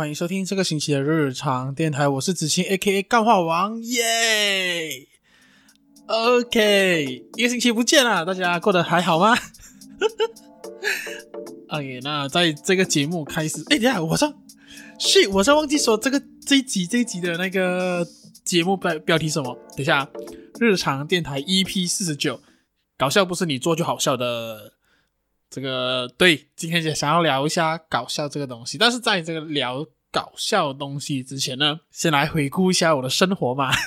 欢迎收听这个星期的日常电台，我是子清 A.K.A 干话王，耶！OK，一个星期不见了，大家过得还好吗？OK，那在这个节目开始，哎，等下，我上，是，我上忘记说这个这一集这一集的那个节目标标题什么？等一下，日常电台 EP 四十九，搞笑不是你做就好笑的。这个对，今天就想要聊一下搞笑这个东西，但是在这个聊搞笑的东西之前呢，先来回顾一下我的生活嘛。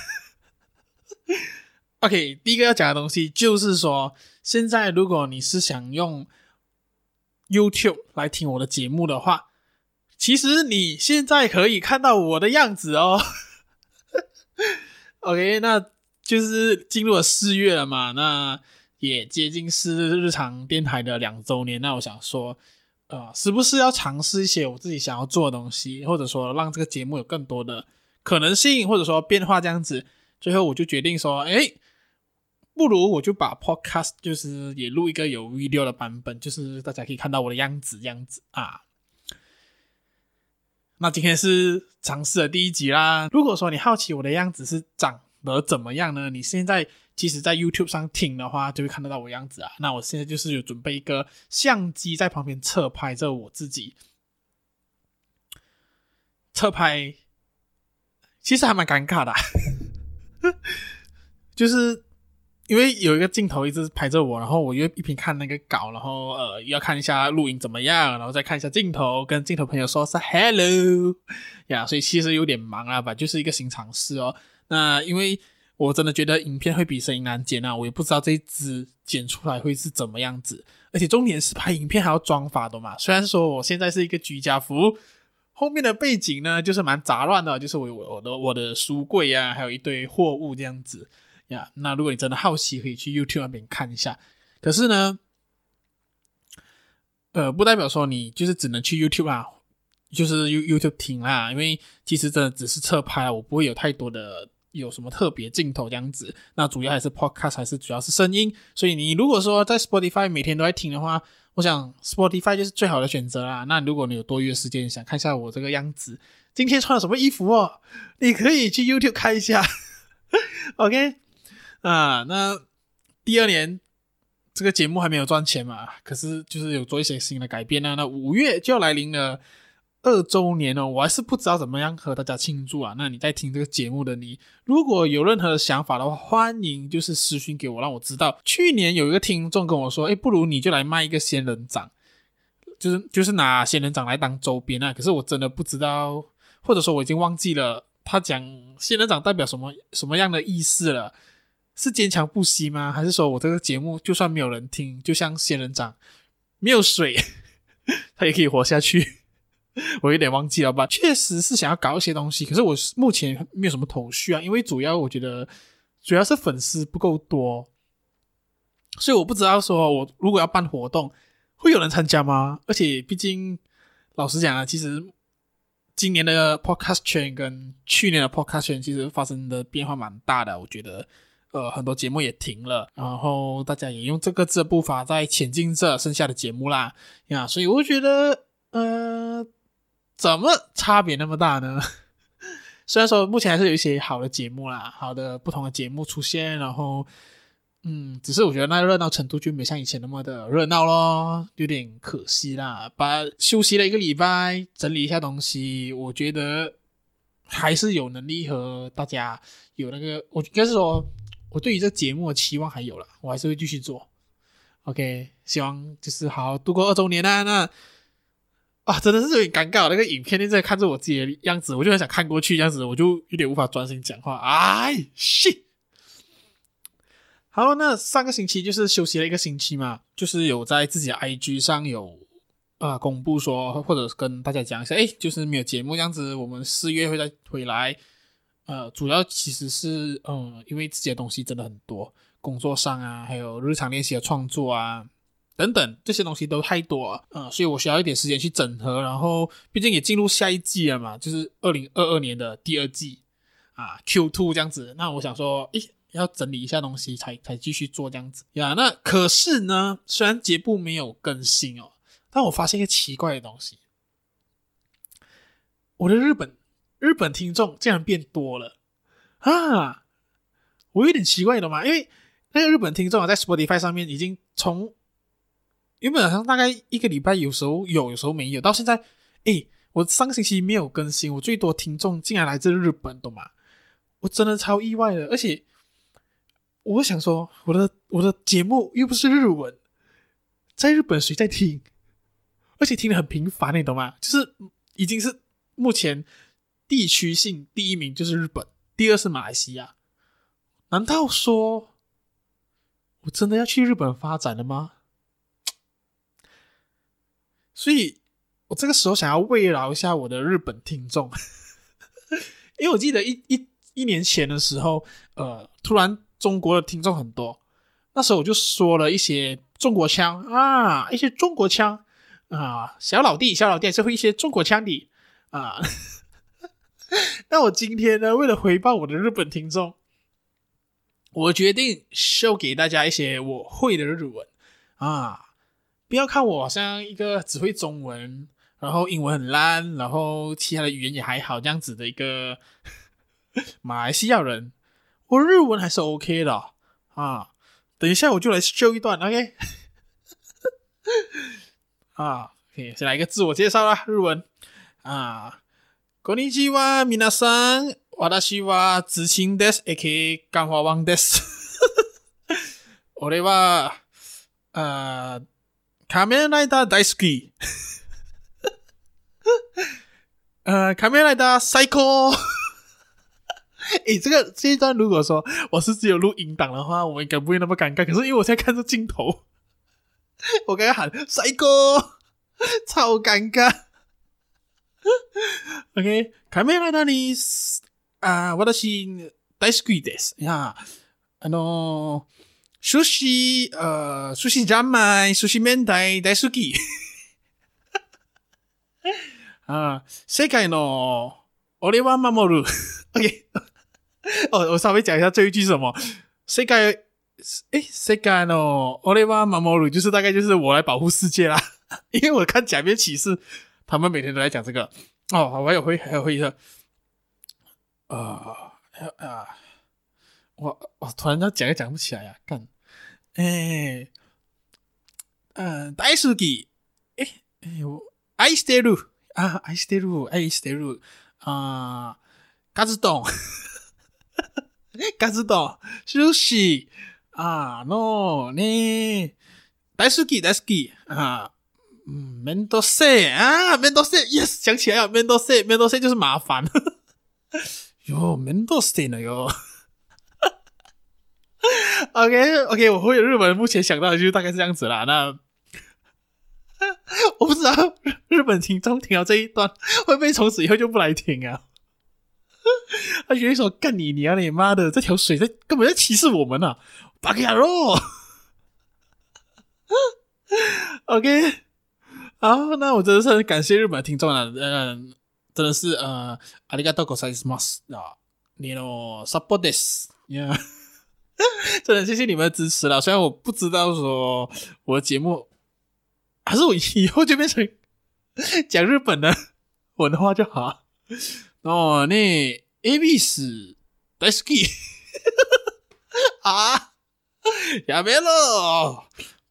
OK，第一个要讲的东西就是说，现在如果你是想用 YouTube 来听我的节目的话，其实你现在可以看到我的样子哦。OK，那就是进入了四月了嘛，那。也接近是日常电台的两周年，那我想说，呃，是不是要尝试一些我自己想要做的东西，或者说让这个节目有更多的可能性，或者说变化这样子？最后我就决定说，哎，不如我就把 Podcast 就是也录一个有 video 的版本，就是大家可以看到我的样子这样子啊。那今天是尝试的第一集啦。如果说你好奇我的样子是长得怎么样呢？你现在。其实，在 YouTube 上听的话，就会看得到我样子啊。那我现在就是有准备一个相机在旁边侧拍着我自己，侧拍其实还蛮尴尬的，就是因为有一个镜头一直拍着我，然后我又一边看那个稿，然后呃要看一下录影怎么样，然后再看一下镜头，跟镜头朋友说声 Hello 呀，所以其实有点忙啊吧，就是一个新尝试哦。那因为。我真的觉得影片会比声音难剪啊！我也不知道这一支剪出来会是怎么样子，而且重点是拍影片还要装法的嘛。虽然说我现在是一个居家服，后面的背景呢就是蛮杂乱的，就是我我我的我的书柜啊，还有一堆货物这样子呀。那如果你真的好奇，可以去 YouTube 那边看一下。可是呢，呃，不代表说你就是只能去 YouTube 啊，就是 You YouTube 听啦，因为其实真的只是侧拍，我不会有太多的。有什么特别镜头这样子？那主要还是 podcast，还是主要是声音。所以你如果说在 Spotify 每天都在听的话，我想 Spotify 就是最好的选择啦。那如果你有多余的时间，想看一下我这个样子，今天穿了什么衣服哦，你可以去 YouTube 看一下。OK 啊，那第二年这个节目还没有赚钱嘛，可是就是有做一些新的改变啊。那五月就要来临了。二周年哦，我还是不知道怎么样和大家庆祝啊。那你在听这个节目的你，如果有任何的想法的话，欢迎就是私信给我，让我知道。去年有一个听众跟我说，诶，不如你就来卖一个仙人掌，就是就是拿仙人掌来当周边啊。可是我真的不知道，或者说我已经忘记了他讲仙人掌代表什么什么样的意思了？是坚强不息吗？还是说我这个节目就算没有人听，就像仙人掌没有水，它也可以活下去？我有点忘记了吧，确实是想要搞一些东西，可是我目前没有什么头绪啊，因为主要我觉得主要是粉丝不够多，所以我不知道说我如果要办活动会有人参加吗？而且毕竟老实讲啊，其实今年的 podcast 圈跟去年的 podcast 圈其实发生的变化蛮大的，我觉得呃很多节目也停了，然后大家也用这个字的步伐在前进着剩下的节目啦呀，所以我觉得呃。怎么差别那么大呢？虽然说目前还是有一些好的节目啦，好的不同的节目出现，然后嗯，只是我觉得那热闹程度就没像以前那么的热闹咯，有点可惜啦。把休息了一个礼拜，整理一下东西，我觉得还是有能力和大家有那个，我应该是说，我对于这节目的期望还有了，我还是会继续做。OK，希望就是好好度过二周年啊，那。啊，真的是有点尴尬。那个影片一直在看着我自己的样子，我就很想看过去，这样子我就有点无法专心讲话。哎，shit。好，那上个星期就是休息了一个星期嘛，就是有在自己的 IG 上有啊公布说，或者跟大家讲一下，哎，就是没有节目这样子，我们四月会再回来。呃，主要其实是嗯，因为自己的东西真的很多，工作上啊，还有日常练习的创作啊。等等，这些东西都太多了，嗯，所以我需要一点时间去整合。然后，毕竟也进入下一季了嘛，就是二零二二年的第二季啊，Q two 这样子。那我想说，诶，要整理一下东西才才继续做这样子呀。那可是呢，虽然节目没有更新哦，但我发现一个奇怪的东西。我的日本日本听众竟然变多了啊！我有点奇怪的嘛，因为那个日本听众啊，在 Spotify 上面已经从原本好像大概一个礼拜有时候有，有时候没有，到现在，诶，我上星期没有更新，我最多听众竟然来自日本，懂吗？我真的超意外的，而且我想说，我的我的节目又不是日文，在日本谁在听？而且听得很频繁，你懂吗？就是已经是目前地区性第一名就是日本，第二是马来西亚。难道说我真的要去日本发展了吗？所以我这个时候想要慰劳一下我的日本听众，因为我记得一一。一年前的时候，呃，突然中国的听众很多，那时候我就说了一些中国腔啊，一些中国腔啊，小老弟，小老弟是会一些中国腔的啊。那我今天呢，为了回报我的日本听众，我决定秀给大家一些我会的日文啊，不要看我好像一个只会中文，然后英文很烂，然后其他的语言也还好这样子的一个。马来西亚人，我日文还是 OK 的啊。等一下我就来秀一段，OK？啊，OK，先来一个自我介绍啦，日文啊，こんにちは、皆さん、私は子清です、AK 干话王です。俺は啊， 仮面ライダー大好き。呃，仮面ライダー最高。诶，这个这一段如果说我是只有录音档的话，我应该不会那么尴尬。可是因为我现在看着镜头，我刚刚喊帅哥，超尴尬。OK，カメラなに啊，私大好きです。呀，あの寿 司呃寿司三昧寿司明太大好き。啊，世界の俺は守る。OK。哦，我稍微讲一下这一句是什么？世界，诶，世界の俺は守る，就是大概就是我来保护世界啦。因为我看假面骑士，他们每天都在讲这个。哦，我还有会还有会一个，啊啊，我我突然间讲也讲不起来呀、啊，干， 诶，嗯，大好き，诶诶，我爱してる啊，爱してる，爱してる啊，嘎子洞。嘎子岛寿司啊，no 呢，大好き大好き啊，嗯，めんどくさい啊，めんどくさい，yes，想起来了，めんどくさい，めんどくさい就是麻烦，哟，めんどくさい呢哟 ，OK OK，我会日本目前想到的就是大概是这样子啦，那我不知道日本听众听到这一段会不会从此以后就不来听啊？他觉得说干你娘你妈的，这条水在根本在歧视我们啊！巴卡罗，OK，好，那我真的是很感谢日本的听众啊，嗯，真的是呃，ありがとうございます啊，你のサポートです，yeah， 真的谢谢你们的支持了。虽然我不知道说我的节目，还是我以后就变成讲日本的文化就好。哦，那 A B 是大好き啊，やめろ，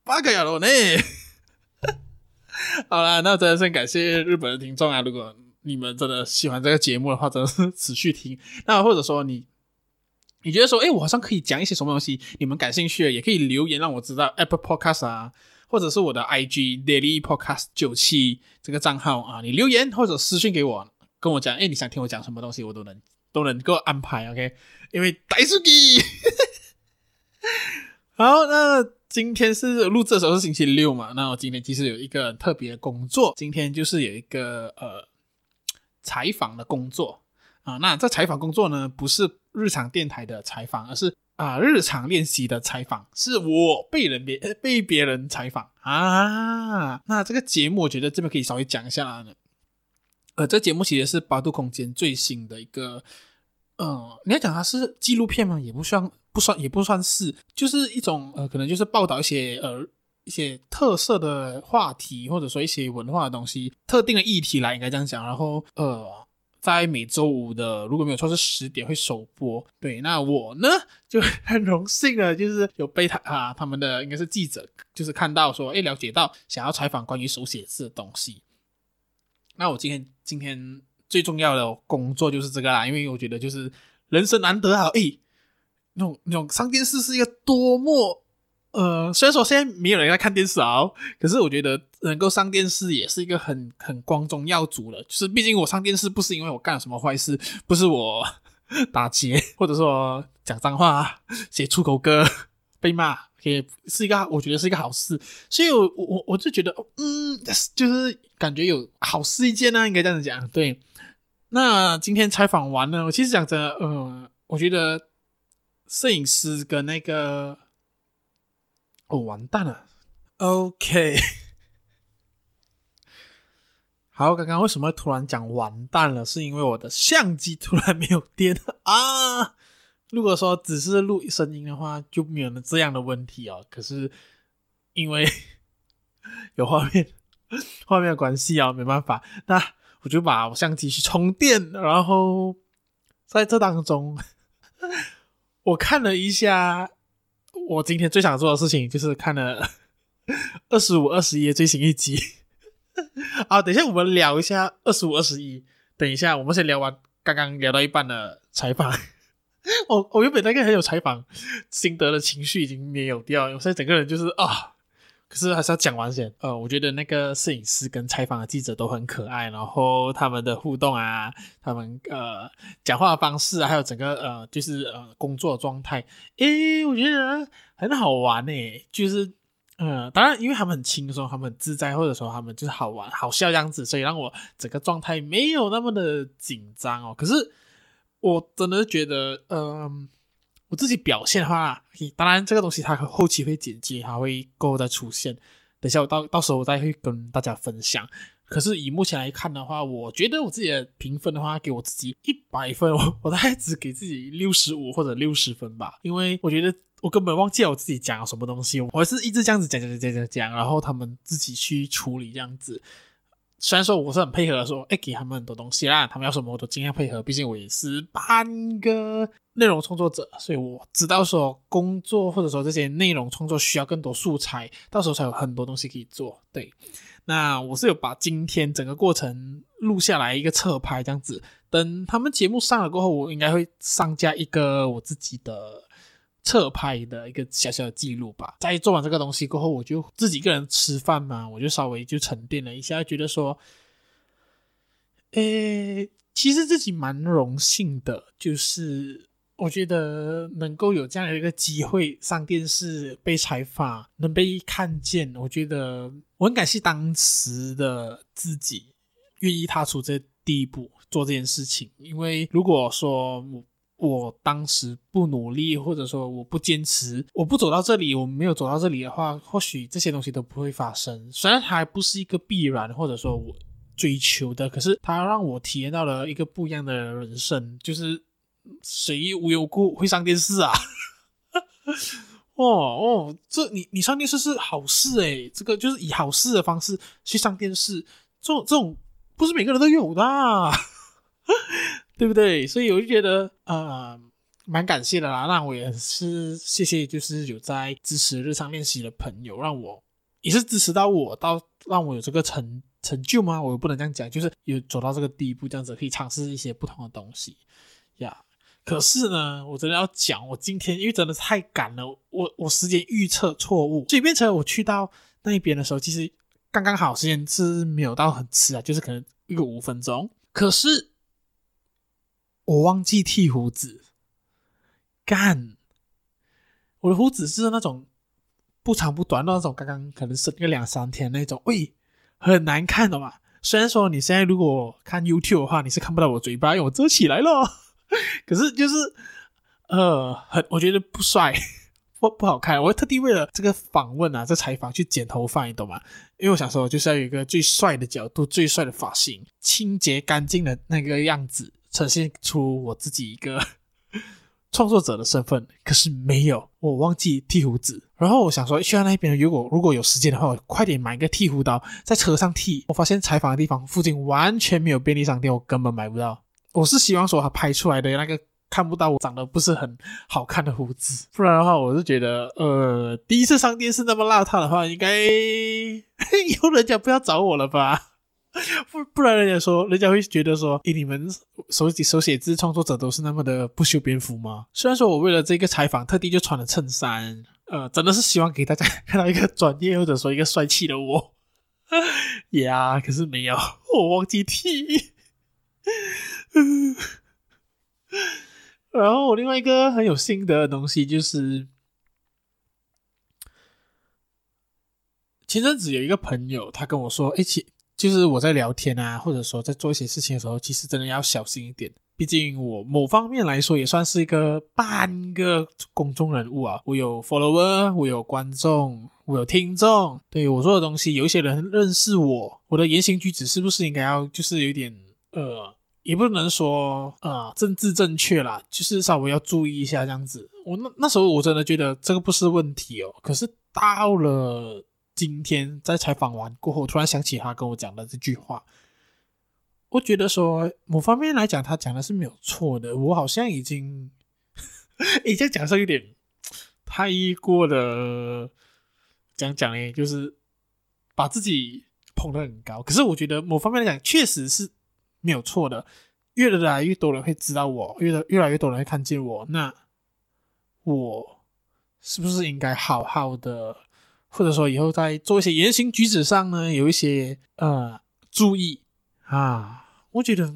八个呀罗呢？好啦，那真的是感谢日本的听众啊！如果你们真的喜欢这个节目的话，真的是持续听。那或者说你 你觉得说，哎，我好像可以讲一些什么东西，你们感兴趣的，也可以留言让我知道。Apple Podcast 啊，或者是我的 IG Daily Podcast 九七这个账号啊，你留言或者私信给我。跟我讲，哎，你想听我讲什么东西，我都能都能够安排，OK？因为大好き。好，那今天是录制的时候是星期六嘛？那我今天其实有一个特别的工作，今天就是有一个呃采访的工作啊。那这采访工作呢，不是日常电台的采访，而是啊日常练习的采访，是我被人别被别人采访啊。那这个节目，我觉得这边可以稍微讲一下呢。呃，这节目其实是八度空间最新的一个，呃，你要讲它是纪录片吗？也不算，不算，也不算是，就是一种呃，可能就是报道一些呃一些特色的话题，或者说一些文化的东西，特定的议题来应该这样讲。然后呃，在每周五的，如果没有错是十点会首播。对，那我呢 就很荣幸的，就是有被他啊他们的应该是记者，就是看到说，哎，了解到想要采访关于手写字的东西。那我今天今天最重要的工作就是这个啦，因为我觉得就是人生难得啊，哎，那种那种上电视是一个多么。呃，虽然说现在没有人在看电视啊，可是我觉得能够上电视也是一个很很光宗耀祖了。就是毕竟我上电视不是因为我干了什么坏事，不是我打劫，或者说讲脏话、写出口歌被骂，也是一个我觉得是一个好事。所以我，我我就觉得，嗯，就是感觉有好事一件呢、啊，应该这样子讲。对，那今天采访完了，我其实讲着，呃，我觉得摄影师跟那个。哦，完蛋了。OK，好，刚刚为什么突然讲完蛋了？是因为我的相机突然没有电啊。如果说只是录声音的话，就没有了这样的问题哦。可是因为 有画面，画面的关系啊，没办法。那我就把我相机去充电，然后在这当中，我看了一下。我今天最想做的事情就是看了 二十五、二十一最新一集。啊，等一下我们聊一下二十五、二十一。等一下，我们先聊完刚刚聊到一半的采访。我我原本那个很有采访心得的情绪已经没有掉，我现在整个人就是啊。可是还是要讲完先。呃，我觉得那个摄影师跟采访的记者都很可爱，然后他们的互动啊，他们呃讲话的方式啊，还有整个呃就是呃工作状态，诶，我觉得很好玩诶。就是呃，当然因为他们很轻松，他们很自在，或者说他们就是好玩好笑这样子，所以让我整个状态没有那么的紧张哦。可是我真的觉得，嗯、我自己表现的话，当然这个东西它后期会剪辑，还会过后再出现。等一下我到到时候我再会跟大家分享。可是以目前来看的话，我觉得我自己的评分的话，给我自己一百分，我 我大概只给自己六十五或者六十分吧。因为我觉得我根本忘记了我自己讲了什么东西，我还是一直这样子讲讲讲讲讲，然后他们自己去处理这样子。虽然说我是很配合的说，说哎给他们很多东西啦，他们要什么我都尽量配合。毕竟我也是半个内容创作者，所以我知道说工作或者说这些内容创作需要更多素材，到时候才有很多东西可以做。对，那我是有把今天整个过程录下来一个侧拍这样子，等他们节目上了过后，我应该会上架一个我自己的。侧拍的一个小小的记录吧。在做完这个东西过后，我就自己一个人吃饭嘛，我就稍微就沉淀了一下，觉得说，诶，其实自己蛮荣幸的，就是我觉得能够有这样的一个机会上电视被采访，能被看见，我觉得我很感谢当时的自己愿意踏出这第一步做这件事情，因为如果说我。我当时不努力，或者说我不坚持，我不走到这里，我没有走到这里的话，或许这些东西都不会发生。虽然它还不是一个必然，或者说我追求的，可是它让我体验到了一个不一样的人生。就是谁无缘无故会上电视啊？哦哦，这你你上电视是好事诶，这个就是以好事的方式去上电视，这种这种不是每个人都有的。对不对？所以我就觉得，呃，蛮感谢的啦。那我也是谢谢，就是有在支持日常练习的朋友，让我也是支持到我，到让我有这个成成就吗？我不能这样讲，就是有走到这个地步，这样子可以尝试一些不同的东西呀。可是呢，我真的要讲，我今天因为真的太赶了，我我时间预测错误，所以变成我去到那一边的时候，其实刚刚好时间是没有到很迟啊，就是可能一个五分钟。可是。我忘记剃胡子，干！我的胡子是那种不长不短的那种，刚刚可能生个两三天那种，喂，很难看的嘛。虽然说你现在如果看 YouTube 的话，你是看不到我嘴巴，因为我遮起来了。可是就是呃，很我觉得不帅，不不好看。我特地为了这个访问啊，这采访去剪头发，你懂吗？因为我想说，就是要有一个最帅的角度、最帅的发型、清洁干净的那个样子。呈现出我自己一个 创作者的身份，可是没有，我忘记剃胡子。然后我想说，去到那边如果如果有时间的话，我快点买一个剃胡刀，在车上剃。我发现采访的地方附近完全没有便利商店，我根本买不到。我是希望说他拍出来的那个看不到我长得不是很好看的胡子，不然的话，我是觉得，呃，第一次上电视那么邋遢的话，应该 以后人家不要找我了吧？不不然人家说，人家会觉得说，诶，你们手写手写字创作者都是那么的不修边幅吗？虽然说我为了这个采访特地就穿了衬衫，呃，真的是希望给大家看到一个专业或者说一个帅气的我。呀，yeah, 可是没有，我忘记剃。然后我另外一个很有心得的东西就是，前阵子有一个朋友，他跟我说，哎，其就是我在聊天啊，或者说在做一些事情的时候，其实真的要小心一点。毕竟我某方面来说也算是一个半个公众人物啊，我有 follower，我有观众。我有听众，对我说的东西，有一些人认识我，我的言行举止是不是应该要就是有点呃，也不能说啊、呃、政治正确啦，就是稍微要注意一下这样子。我那那时候我真的觉得这个不是问题哦，可是到了今天在采访完过后，突然想起他跟我讲的这句话，我觉得说某方面来讲，他讲的是没有错的，我好像已经 已经讲上有点太过的。讲讲呢，就是把自己捧得很高。可是我觉得某方面来讲，确实是没有错的。越来越多人会知道我，越来越来越多人会看见我，那我是不是应该好好的，或者说以后在做一些言行举止上呢，有一些呃注意啊？我觉得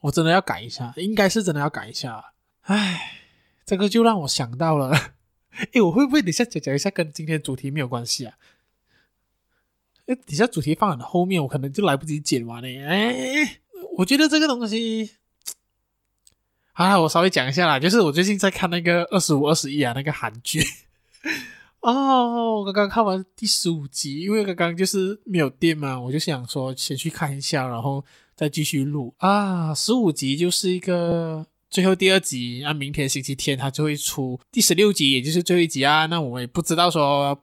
我真的要改一下，应该是真的要改一下。唉，这个就让我想到了。诶，我会不会等下讲讲一下跟今天主题没有关系啊？诶，底下主题放很后面，我可能就来不及剪完了。哎，我觉得这个东西，啊，我稍微讲一下啦，就是我最近在看那个二十五二十一啊，那个韩剧。哦，我刚刚看完第十五集，因为刚刚就是没有电嘛，我就想说先去看一下，然后再继续录啊。十五集就是一个。最后第二集，那明天星期天他就会出第十六集，也就是最后一集啊。那我们也不知道说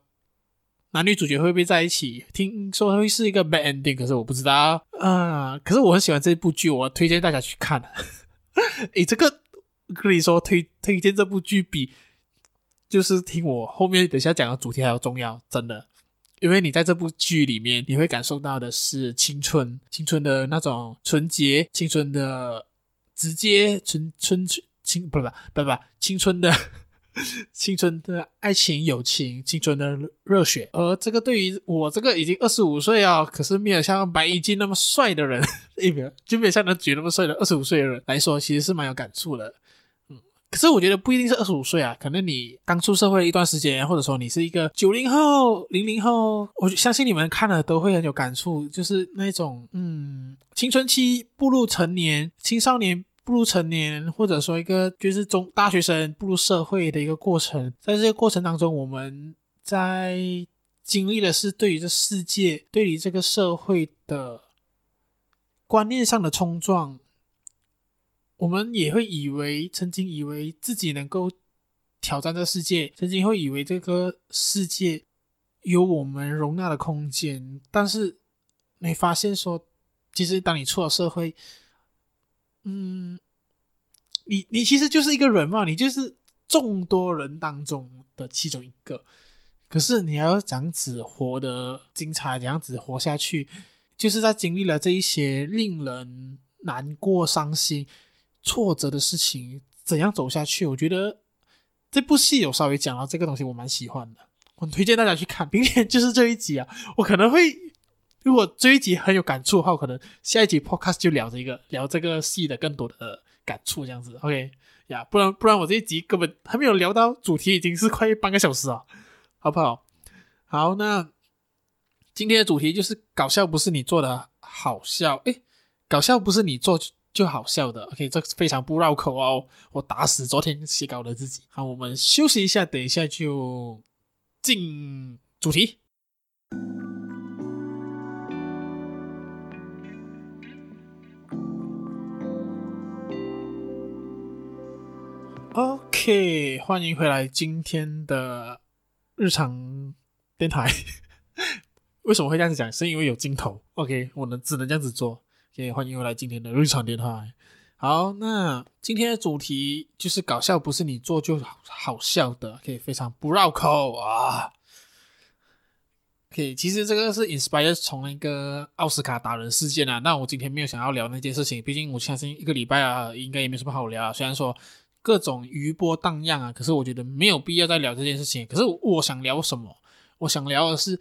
男女主角会不会在一起，听说会是一个 bad ending，可是我不知道啊。可是我很喜欢这部剧，我推荐大家去看。诶，这个可以说推推荐这部剧比就是听我后面等下讲的主题还要重要，真的。因为你在这部剧里面，你会感受到的是青春，青春的那种纯洁，青春的。直接纯纯青不不不不青春的 青春的爱情友情青春的热血，而这个对于我这个已经二十五岁啊，可是没有像白衣静那么帅的人，一秒就没有像他举那么帅的二十五岁的人来说，其实是蛮有感触的。可是我觉得不一定是二十五岁啊，可能你刚出社会一段时间，或者说你是一个九零后、零零后，我相信你们看了都会很有感触，就是那种嗯，青春期步入成年，青少年。步入成年，或者说一个就是中大学生步入社会的一个过程，在这个过程当中，我们在经历的是对于这世界、对于这个社会的观念上的冲撞。我们也会以为，曾经以为自己能够挑战这世界，曾经会以为这个世界有我们容纳的空间，但是你发现说，其实当你出了社会。嗯，你你其实就是一个人嘛，你就是众多人当中的其中一个。可是你要这样子活得精彩，这样子活下去，就是在经历了这一些令人难过、伤心、挫折的事情，怎样走下去？我觉得这部戏有稍微讲到这个东西，我蛮喜欢的，我推荐大家去看。明天就是这一集啊，我可能会。如果这一集很有感触的话，可能下一集 podcast 就聊这个，聊这个戏的更多的感触，这样子，OK 呀？不然不然我这一集根本还没有聊到主题，已经是快半个小时啊，好不好？好，那今天的主题就是搞笑不是你做的好笑，诶，搞笑不是你做就好笑的，OK，这非常不绕口哦，我打死昨天写稿的自己。好，我们休息一下，等一下就进主题。OK，欢迎回来今天的日常电台。为什么会这样子讲？是因为有镜头。OK，我能只能这样子做。也欢迎又来今天的日常电台。好，那今天的主题就是搞笑，不是你做就好好笑的，可以非常不绕口啊。可以，其实这个是 inspire 从那个奥斯卡打人事件啊。那我今天没有想要聊那件事情，毕竟我相信一个礼拜啊，应该也没什么好聊啊。虽然说各种余波荡漾啊，可是我觉得没有必要再聊这件事情。可是我想聊什么？我想聊的是，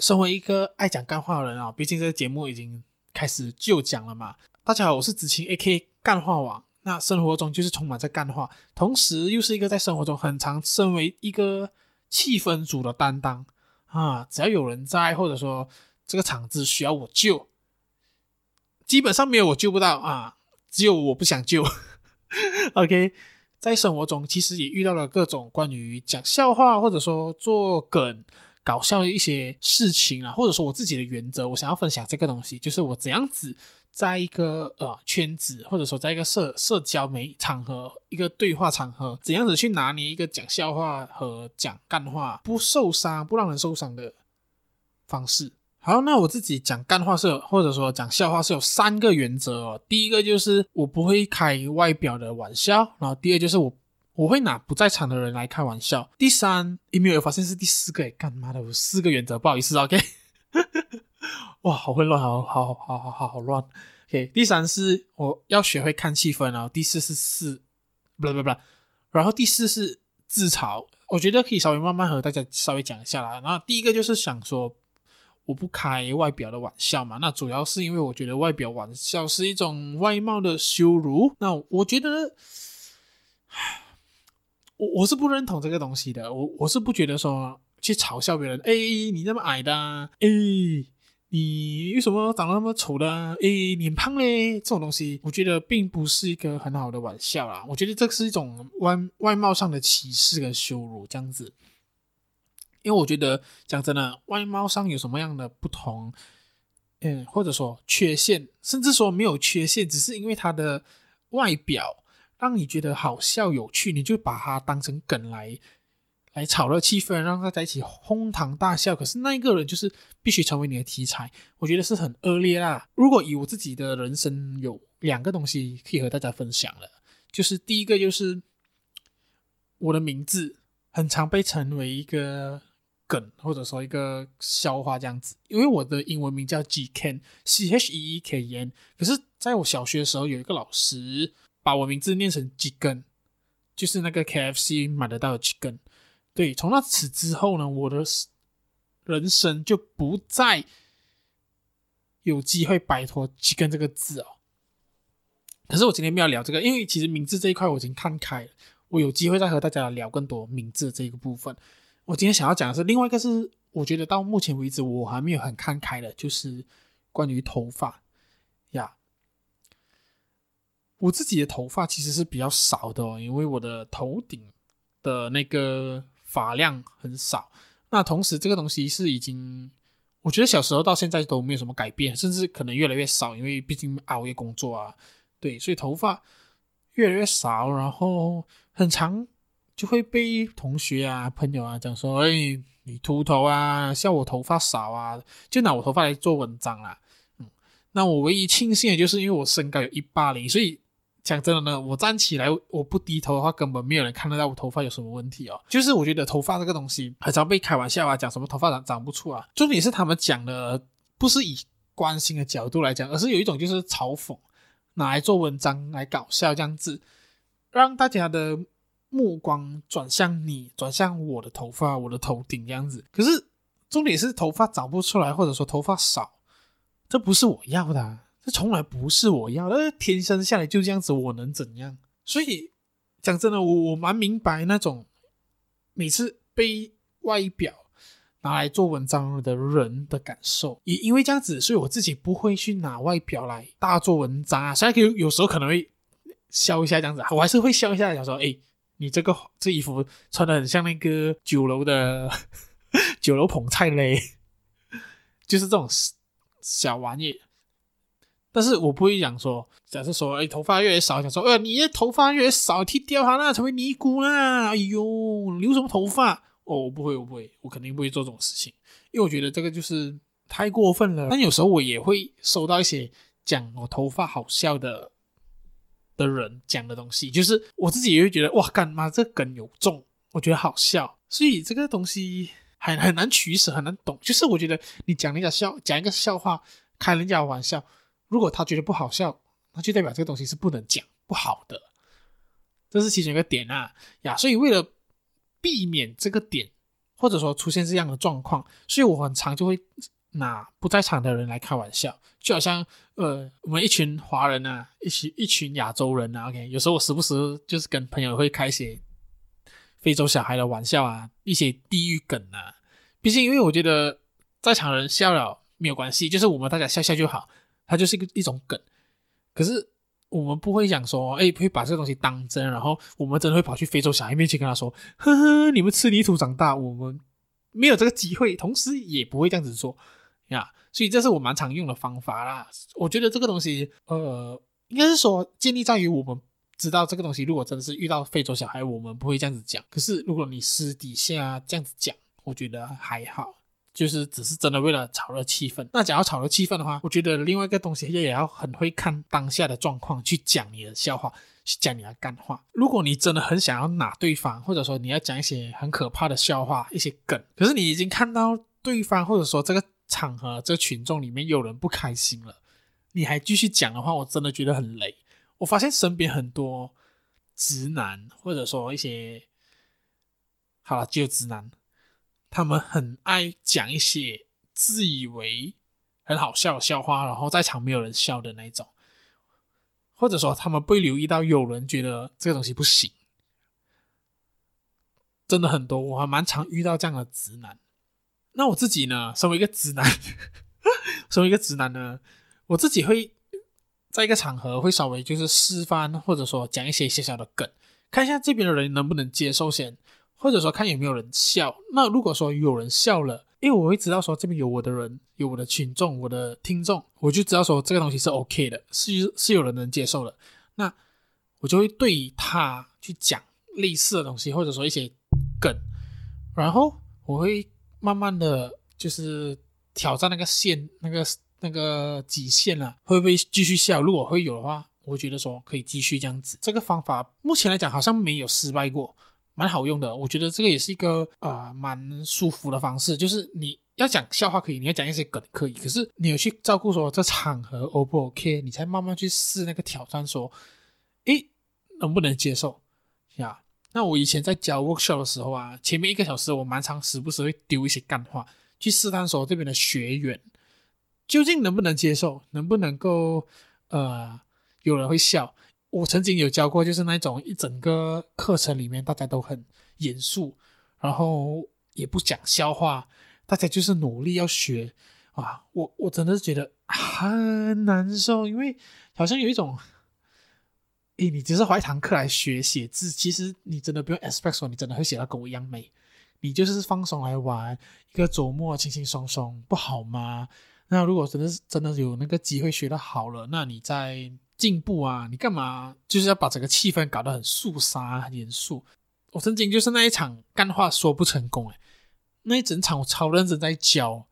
身为一个爱讲干话的人啊，毕竟这个节目已经开始就讲了嘛。大家好，我是子晴 AK 干话王。那生活中就是充满着干话，同时又是一个在生活中很常身为一个气氛组的担当。啊，只要有人在，或者说这个场子需要我救，基本上没有我救不到啊，只有我不想救。OK，在生活中其实也遇到了各种关于讲笑话，或者说做梗、搞笑的一些事情啊，或者说我自己的原则，我想要分享这个东西，就是我怎样子。在一个呃圈子，或者说在一个社社交媒场合，一个对话场合，怎样子去拿捏一个讲笑话和讲干话不受伤、不让人受伤的方式？好，那我自己讲干话是，或者说讲笑话是有三个原则哦。第一个就是我不会开外表的玩笑，然后第二就是我我会拿不在场的人来开玩笑。第三，有没有发现是第四个？干妈的，我四个原则，不好意思，OK。哇，好混乱，好好好好好好乱。OK，第三是我要学会看气氛，然后第四是四，不不不，然后第四是自嘲。我觉得可以稍微慢慢和大家稍微讲一下啦。然后第一个就是想说，我不开外表的玩笑嘛。那主要是因为我觉得外表玩笑是一种外貌的羞辱。那我觉得，我我是不认同这个东西的。我我是不觉得说去嘲笑别人，哎，你那么矮的，哎。你为什么长得那么丑的？诶，你很胖嘞！这种东西，我觉得并不是一个很好的玩笑啦。我觉得这是一种外外貌上的歧视跟羞辱，这样子。因为我觉得讲真的，外貌上有什么样的不同，嗯，或者说缺陷，甚至说没有缺陷，只是因为他的外表让你觉得好笑有趣，你就把它当成梗来。来炒热气氛，让大家一起哄堂大笑。可是那一个人就是必须成为你的题材，我觉得是很恶劣啦。如果以我自己的人生有两个东西可以和大家分享了，就是第一个就是我的名字很常被称为一个梗，或者说一个笑话这样子。因为我的英文名叫 G Ken C H E E K E N，。可是在我小学的时候，有一个老师把我名字念成 Chicken，就是那个 K F C 买得到的几根。对，从那次之后呢，我的人生就不再有机会摆脱“鸡根”这个字哦。可是我今天没有聊这个，因为其实名字这一块我已经看开了，我有机会再和大家聊更多名字这一个部分。我今天想要讲的是另外一个，是我觉得到目前为止我还没有很看开的，就是关于头发。我自己的头发其实是比较少的哦，因为我的头顶的那个。发量很少，那同时这个东西是已经，我觉得小时候到现在都没有什么改变，甚至可能越来越少，因为毕竟熬夜工作啊，对，所以头发越来越少，然后很长就会被同学啊、朋友啊讲说，哎，你秃头啊，笑我头发少啊，就拿我头发来做文章啦。嗯，那我唯一庆幸的就是因为我身高有一八零，所以。讲真的呢，我站起来我不低头的话，根本没有人看得到我头发有什么问题哦。就是我觉得头发这个东西很常被开玩笑啊，讲什么头发长长不出啊。重点是他们讲的不是以关心的角度来讲，而是有一种就是嘲讽，拿来做文章来搞笑这样子，让大家的目光转向你，转向我的头发，我的头顶这样子。可是重点是头发长不出来，或者说头发少，这不是我要的。这从来不是我要的，天生下来就这样子，我能怎样？所以讲真的，我我蛮明白那种每次被外表拿来做文章的人的感受。也因为这样子，所以我自己不会去拿外表来大做文章啊。虽然有有时候可能会笑一下这样子，我还是会笑一下，想说：“哎，你这个这衣服穿的很像那个酒楼的 酒楼捧菜嘞。”就是这种小玩意。但是我不会讲说，假设说，哎，头发越来越少，讲说，呃，你的头发越来越少，剃掉它那，成为尼姑啦，哎呦，留什么头发？哦，我不会，我不会，我肯定不会做这种事情，因为我觉得这个就是太过分了。但有时候我也会收到一些讲我头发好笑的的人讲的东西，就是我自己也会觉得哇，干嘛这梗有中，我觉得好笑，所以这个东西很很难取舍，很难懂。就是我觉得你讲人家笑，讲一个笑话，开人家玩笑，如果他觉得不好笑，那就代表这个东西是不能讲不好的，这是其中一个点啊呀。所以为了避免这个点，或者说出现这样的状况，所以我很常就会拿不在场的人来开玩笑，就好像呃，我们一群华人啊，一群一群亚洲人啊，OK，有时候我时不时就是跟朋友会开一些非洲小孩的玩笑啊，一些地域梗啊。毕竟，因为我觉得在场人笑了没有关系，就是我们大家笑笑就好，它就是一个一种梗。可是我们不会想说，哎，不会把这个东西当真，然后我们真的会跑去非洲小孩面前跟他说，呵呵，你们吃泥土长大，我们没有这个机会，同时也不会这样子做。呀，所以这是我蛮常用的方法啦。我觉得这个东西，呃，应该是说建立在于我们知道这个东西，如果真的是遇到非洲小孩，我们不会这样子讲。可是如果你私底下这样子讲，我觉得还好，就是只是真的为了炒热气氛。那假如炒热气氛的话，我觉得另外一个东西也要很会看当下的状况去讲你的笑话，去讲你的干话。如果你真的很想要拿对方，或者说你要讲一些很可怕的笑话、一些梗，可是你已经看到对方，或者说这个。场合，这群众里面有人不开心了，你还继续讲的话，我真的觉得很累。我发现身边很多直男，或者说一些，好了，就直男，他们很爱讲一些自以为很好笑的笑话，然后在场没有人笑的那种，或者说他们不留意到有人觉得这个东西不行，真的很多，我还蛮常遇到这样的直男。那我自己呢，身为一个直男，身为一个直男呢，我自己会在一个场合会稍微就是示范，或者说讲一些小小的梗，看一下这边的人能不能接受先，或者说看有没有人笑。那如果说有人笑了，因为我会知道说这边有我的人，有我的群众，我的听众，我就知道说这个东西是 OK 的，是是有人能接受的。那我就会对他去讲类似的东西，或者说一些梗，然后我会。慢慢的就是挑战那个线，那个那个极限了，会不会继续笑？如果会有的话，我觉得说可以继续这样子。这个方法目前来讲好像没有失败过，蛮好用的。我觉得这个也是一个、呃、蛮舒服的方式，就是你要讲笑话可以，你要讲一些梗可以，可是你有去照顾说这场合 O 不 OK，你才慢慢去试那个挑战，说，诶，能不能接受呀？那我以前在教 workshop 的时候啊，前面一个小时我蛮常时不时会丢一些干话，去试探说这边的学员究竟能不能接受，能不能够呃有人会笑。我曾经有教过，就是那种一整个课程里面大家都很严肃，然后也不讲笑话，大家就是努力要学啊，我我真的是觉得很难受，因为好像有一种。诶，你只是怀堂课来学写字，其实你真的不用 expect 说你真的会写到跟我一样美，你就是放松来玩，一个周末轻轻松松，不好吗？那如果真的是真的有那个机会学得好了，那你在进步啊，你干嘛就是要把整个气氛搞得很肃杀、很严肃？我曾经就是那一场干话说不成功，诶，那一整场我超认真在教，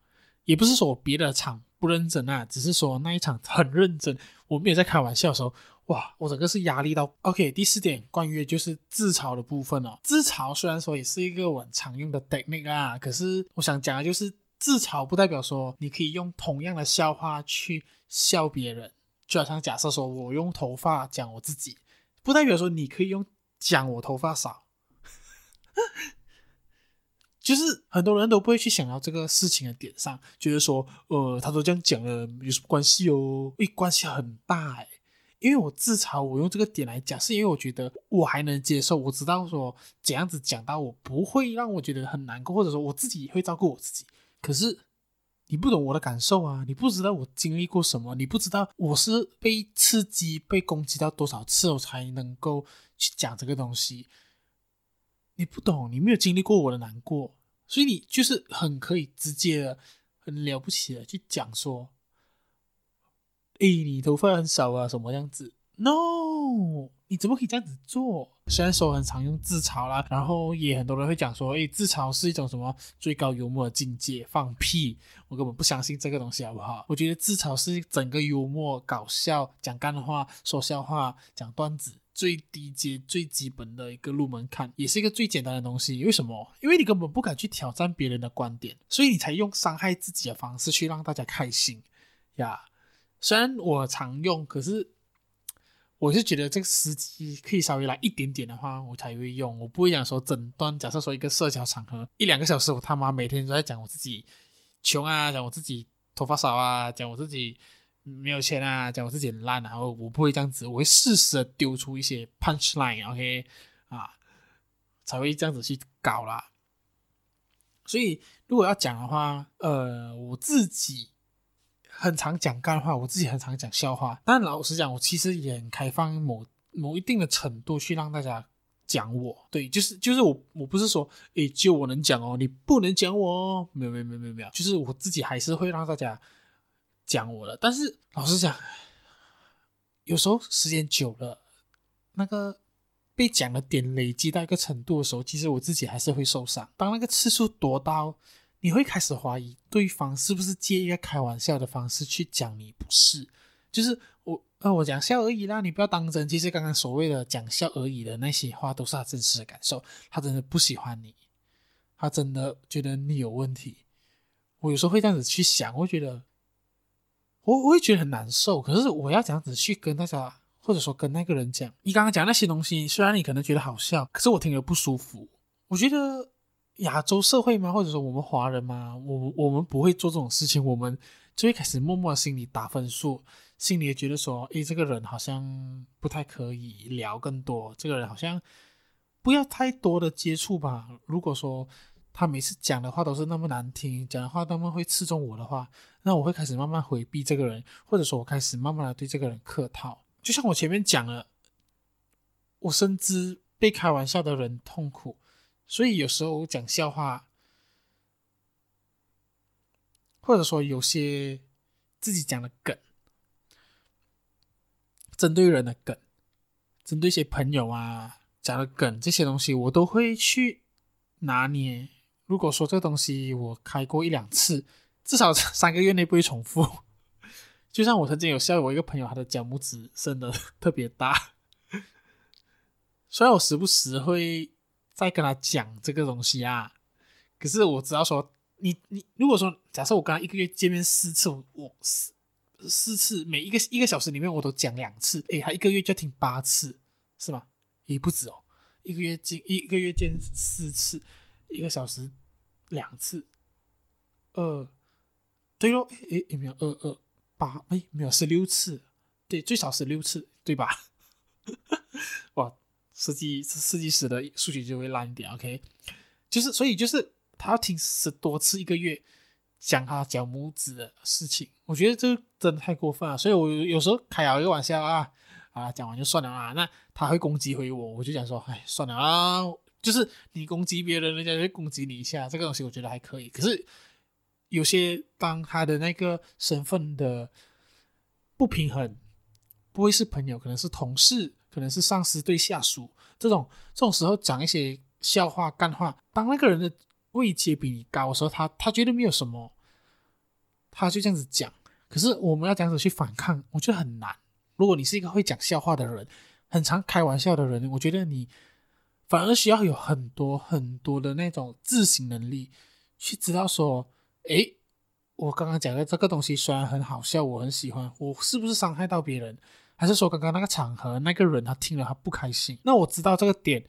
也不是说我别的场不认真啊，只是说那一场很认真，我没有在开玩笑的时候。哇，我整个是压力到 OK。第四点，关于就是自嘲的部分哦。自嘲虽然说也是一个我常用的 technique 啊，可是我想讲的就是自嘲不代表说你可以用同样的笑话去笑别人。就好像假设说我用头发讲我自己，不代表说你可以用讲我头发少。就是很多人都不会去想到这个事情的点上，觉得说呃，他都这样讲了，有什么关系哦？诶，关系很大诶。因为我自嘲，我用这个点来讲，是因为我觉得我还能接受，我知道说怎样子讲到我不会让我觉得很难过，或者说我自己也会照顾我自己。可是你不懂我的感受啊，你不知道我经历过什么，你不知道我是被刺激、被攻击到多少次，我才能够去讲这个东西。你不懂，你没有经历过我的难过，所以你就是很可以直接的、很了不起的去讲说。诶，你头发很少啊，什么样子？No，你怎么可以这样子做？虽然说很常用自嘲啦，然后也很多人会讲说，诶，自嘲是一种什么最高幽默的境界？放屁！我根本不相信这个东西，好不好？我觉得自嘲是整个幽默、搞笑、讲干话、说笑话、讲段子最低阶、最基本的一个入门槛，也是一个最简单的东西。为什么？因为你根本不敢去挑战别人的观点，所以你才用伤害自己的方式去让大家开心呀。虽然我常用，可是。我是觉得这个时机可以稍微来一点点的话，我才会用。我不会讲说整段，假设说一个社交场合一两个小时，我他妈每天都在讲我自己穷啊，讲我自己头发少啊，讲我自己没有钱啊，讲我自己很烂啊。我我不会这样子，我会适时的丢出一些 punch line，OK 啊，才会这样子去搞啦。所以如果要讲的话，呃，我自己。很常讲干话，我自己很常讲笑话。但老实讲，我其实也很开放某某一定的程度去让大家讲我。对，就是就是我我不是说，诶，就我能讲哦，你不能讲我哦。没有没有没有没有没有，就是我自己还是会让大家讲我的。但是老实讲，有时候时间久了，那个被讲的点累积到一个程度的时候，其实我自己还是会受伤。当那个次数多到。你会开始怀疑对方是不是借一个开玩笑的方式去讲你不是，就是我呃我讲笑而已啦，你不要当真。其实刚刚所谓的讲笑而已的那些话都是他真实的感受，他真的不喜欢你，他真的觉得你有问题。我有时候会这样子去想，我觉得我我会觉得很难受。可是我要这样子去跟大家，或者说跟那个人讲，你刚刚讲那些东西，虽然你可能觉得好笑，可是我听了不舒服。我觉得。亚洲社会吗？或者说我们华人吗？我我们不会做这种事情，我们就会开始默默心里打分数，心里也觉得说，诶，这个人好像不太可以聊更多，这个人好像不要太多的接触吧。如果说他每次讲的话都是那么难听，讲的话那么会刺中我的话，那我会开始慢慢回避这个人，或者说我开始慢慢的对这个人客套。就像我前面讲了，我深知被开玩笑的人痛苦。所以有时候讲笑话，或者说有些自己讲的梗，针对人的梗，针对一些朋友啊讲的梗，这些东西我都会去拿捏。如果说这个东西我开过一两次，至少三个月内不会重复。就像我曾经有笑我一个朋友，他的脚拇指伸的特别大，虽然我时不时会。再跟他讲这个东西啊，可是我只要说你你如果说假设我跟他一个月见面四次，我四四次每一个一个小时里面我都讲两次，诶，他一个月就听八次是吗？也不止哦，一个月见一个月见四次，一个小时两次，二对咯，诶有没有二二八？诶没有十六次，对，最少十六次，对吧？哇！设计设计师的数学就会烂一点，OK，就是所以就是他要听十多次一个月讲他脚拇指的事情，我觉得这真的太过分了。所以我有时候开了一个玩笑啊啊，讲完就算了啊。那他会攻击回我，我就讲说，哎，算了啊，就是你攻击别人，人家就攻击你一下，这个东西我觉得还可以。可是有些当他的那个身份的不平衡，不会是朋友，可能是同事。可能是上司对下属这种这种时候讲一些笑话干话，当那个人的位阶比你高的时候，他他觉得没有什么，他就这样子讲。可是我们要这样子去反抗，我觉得很难。如果你是一个会讲笑话的人，很常开玩笑的人，我觉得你反而需要有很多很多的那种自省能力，去知道说，诶，我刚刚讲的这个东西虽然很好笑，我很喜欢，我是不是伤害到别人？还是说刚刚那个场合那个人他听了他不开心，那我知道这个点，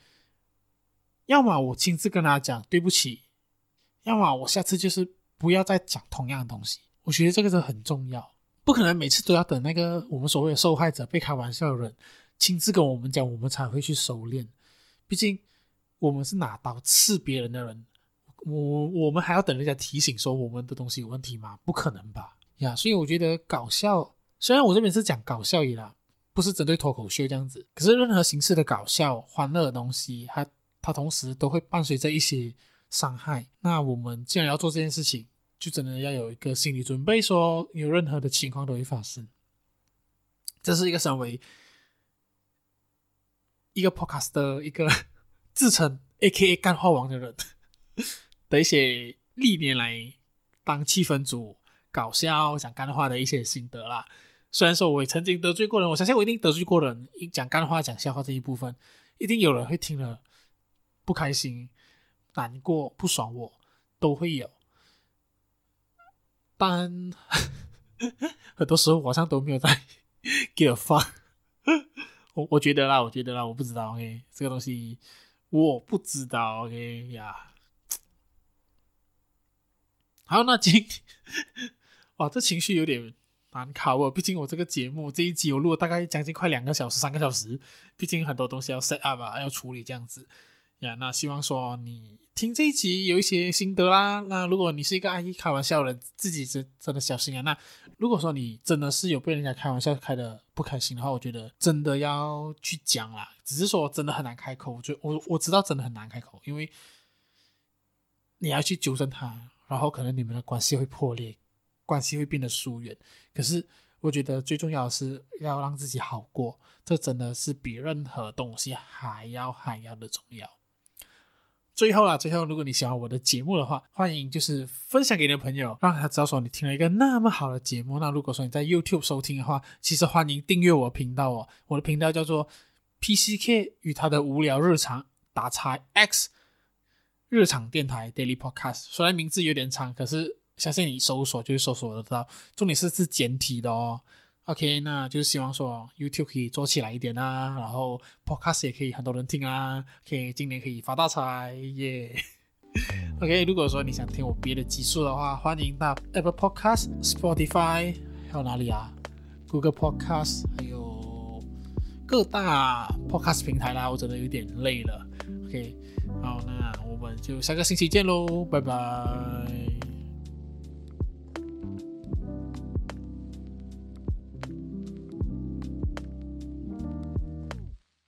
要么我亲自跟他讲对不起，要么我下次就是不要再讲同样的东西。我觉得这个是很重要，不可能每次都要等那个我们所谓的受害者被开玩笑的人亲自跟我们讲，我们才会去收敛。毕竟我们是拿刀刺别人的人，我我们还要等人家提醒说我们的东西有问题吗？不可能吧？呀，所以我觉得搞笑，虽然我这边是讲搞笑而已啦。不是针对脱口秀这样子，可是任何形式的搞笑、欢乐的东西，它它同时都会伴随着一些伤害。那我们既然要做这件事情，就真的要有一个心理准备，说有任何的情况都会发生。这是一个稍微一个 podcaster，一个自称 AKA 干话王的人的一些历年来当气氛组搞笑讲干话的一些心得啦。虽然说我也曾经得罪过人，我相信我一定得罪过人。讲干话、讲笑话这一部分，一定有人会听了不开心、难过、不爽我，都会有。但 很多时候，我好像都没有在 give a fuck。我我觉得啦，我觉得啦，我不知道。OK，这个东西我不知道。OK 呀，好，那今哇，这情绪有点。难考哦，毕竟我这个节目这一集我录了大概将近快两个小时、三个小时，毕竟很多东西要 set up 啊，要处理这样子呀。那希望说你听这一集有一些心得啦。那如果你是一个爱开玩笑的人，自己是真的小心啊。那如果说你真的是有被人家开玩笑开的不开心的话，我觉得真的要去讲啦。只是说真的很难开口，我觉我我知道真的很难开口，因为你要去纠正他，然后可能你们的关系会破裂。关系会变得疏远，可是我觉得最重要的是要让自己好过，这真的是比任何东西还要还要的重要。最后啊，最后，如果你喜欢我的节目的话，欢迎就是分享给你的朋友，让他知道说你听了一个那么好的节目。那如果说你在 YouTube 收听的话，其实欢迎订阅我的频道哦。我的频道叫做 PCK 与他的无聊日常打叉 X 日常电台 Daily Podcast，虽然名字有点长，可是。相信你搜索就是搜索得到，重点是是简体的哦。OK，那就是希望说 YouTube 可以做起来一点啊，然后 Podcast 也可以很多人听啊。可以今年可以发大财耶。Yeah、OK，如果说你想听我别的集数的话，欢迎到 Apple Podcast、Spotify，还有哪里啊？Google Podcast，还有各大 Podcast 平台啦。我真的有点累了。OK，好，那我们就下个星期见喽，拜拜。